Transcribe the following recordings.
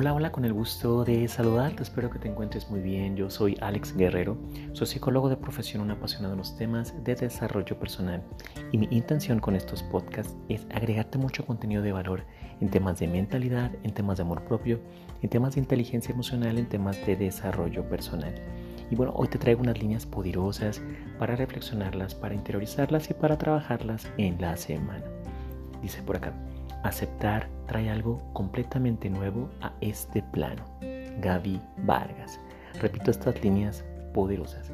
Hola, hola, con el gusto de saludarte, espero que te encuentres muy bien. Yo soy Alex Guerrero, soy psicólogo de profesión, un apasionado en los temas de desarrollo personal y mi intención con estos podcasts es agregarte mucho contenido de valor en temas de mentalidad, en temas de amor propio, en temas de inteligencia emocional, en temas de desarrollo personal. Y bueno, hoy te traigo unas líneas poderosas para reflexionarlas, para interiorizarlas y para trabajarlas en la semana. Dice por acá. Aceptar trae algo completamente nuevo a este plano. Gaby Vargas. Repito estas líneas poderosas.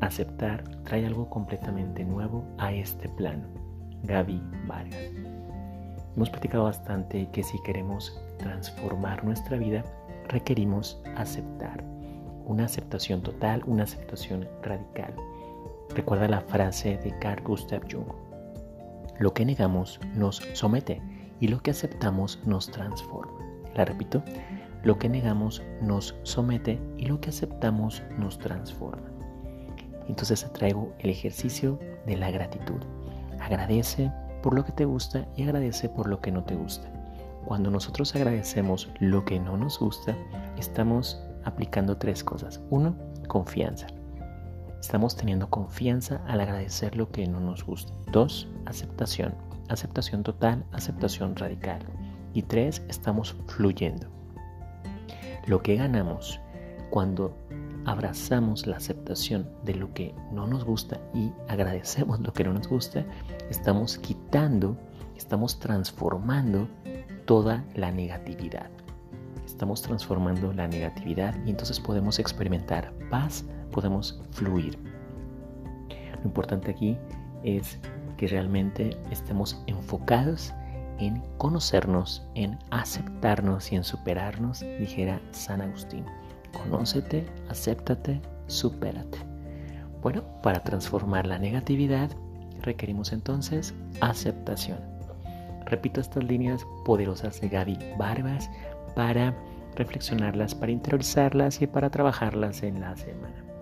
Aceptar trae algo completamente nuevo a este plano. Gaby Vargas. Hemos platicado bastante que si queremos transformar nuestra vida, requerimos aceptar. Una aceptación total, una aceptación radical. Recuerda la frase de Carl Gustav Jung. Lo que negamos nos somete y lo que aceptamos nos transforma. La repito, lo que negamos nos somete y lo que aceptamos nos transforma. Entonces te traigo el ejercicio de la gratitud. Agradece por lo que te gusta y agradece por lo que no te gusta. Cuando nosotros agradecemos lo que no nos gusta, estamos aplicando tres cosas. Uno, confianza. Estamos teniendo confianza al agradecer lo que no nos gusta. Dos, aceptación aceptación total, aceptación radical. Y tres, estamos fluyendo. Lo que ganamos cuando abrazamos la aceptación de lo que no nos gusta y agradecemos lo que no nos gusta, estamos quitando, estamos transformando toda la negatividad. Estamos transformando la negatividad y entonces podemos experimentar paz, podemos fluir. Lo importante aquí es que realmente estemos enfocados en conocernos, en aceptarnos y en superarnos, dijera San Agustín. Conócete, acéptate, supérate. Bueno, para transformar la negatividad requerimos entonces aceptación. Repito estas líneas poderosas de Gaby Barbas para reflexionarlas, para interiorizarlas y para trabajarlas en la semana.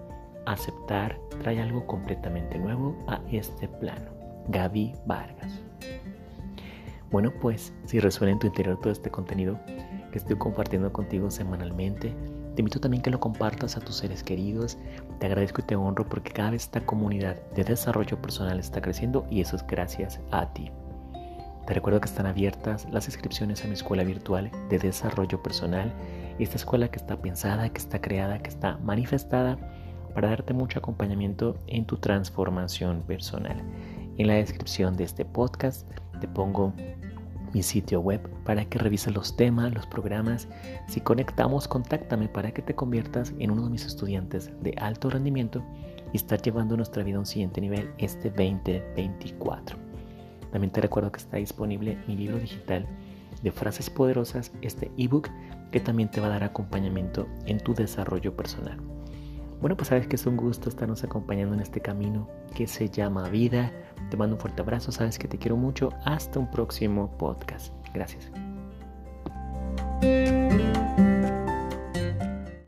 Aceptar trae algo completamente nuevo a este plano. Gaby Vargas. Bueno, pues si resuena en tu interior todo este contenido que estoy compartiendo contigo semanalmente, te invito también que lo compartas a tus seres queridos. Te agradezco y te honro porque cada vez esta comunidad de desarrollo personal está creciendo y eso es gracias a ti. Te recuerdo que están abiertas las inscripciones a mi escuela virtual de desarrollo personal. Esta escuela que está pensada, que está creada, que está manifestada para darte mucho acompañamiento en tu transformación personal. En la descripción de este podcast te pongo mi sitio web para que revises los temas, los programas. Si conectamos, contáctame para que te conviertas en uno de mis estudiantes de alto rendimiento y estar llevando nuestra vida a un siguiente nivel este 2024. También te recuerdo que está disponible mi libro digital de frases poderosas, este ebook que también te va a dar acompañamiento en tu desarrollo personal. Bueno, pues sabes que es un gusto estarnos acompañando en este camino que se llama vida. Te mando un fuerte abrazo, sabes que te quiero mucho. Hasta un próximo podcast. Gracias.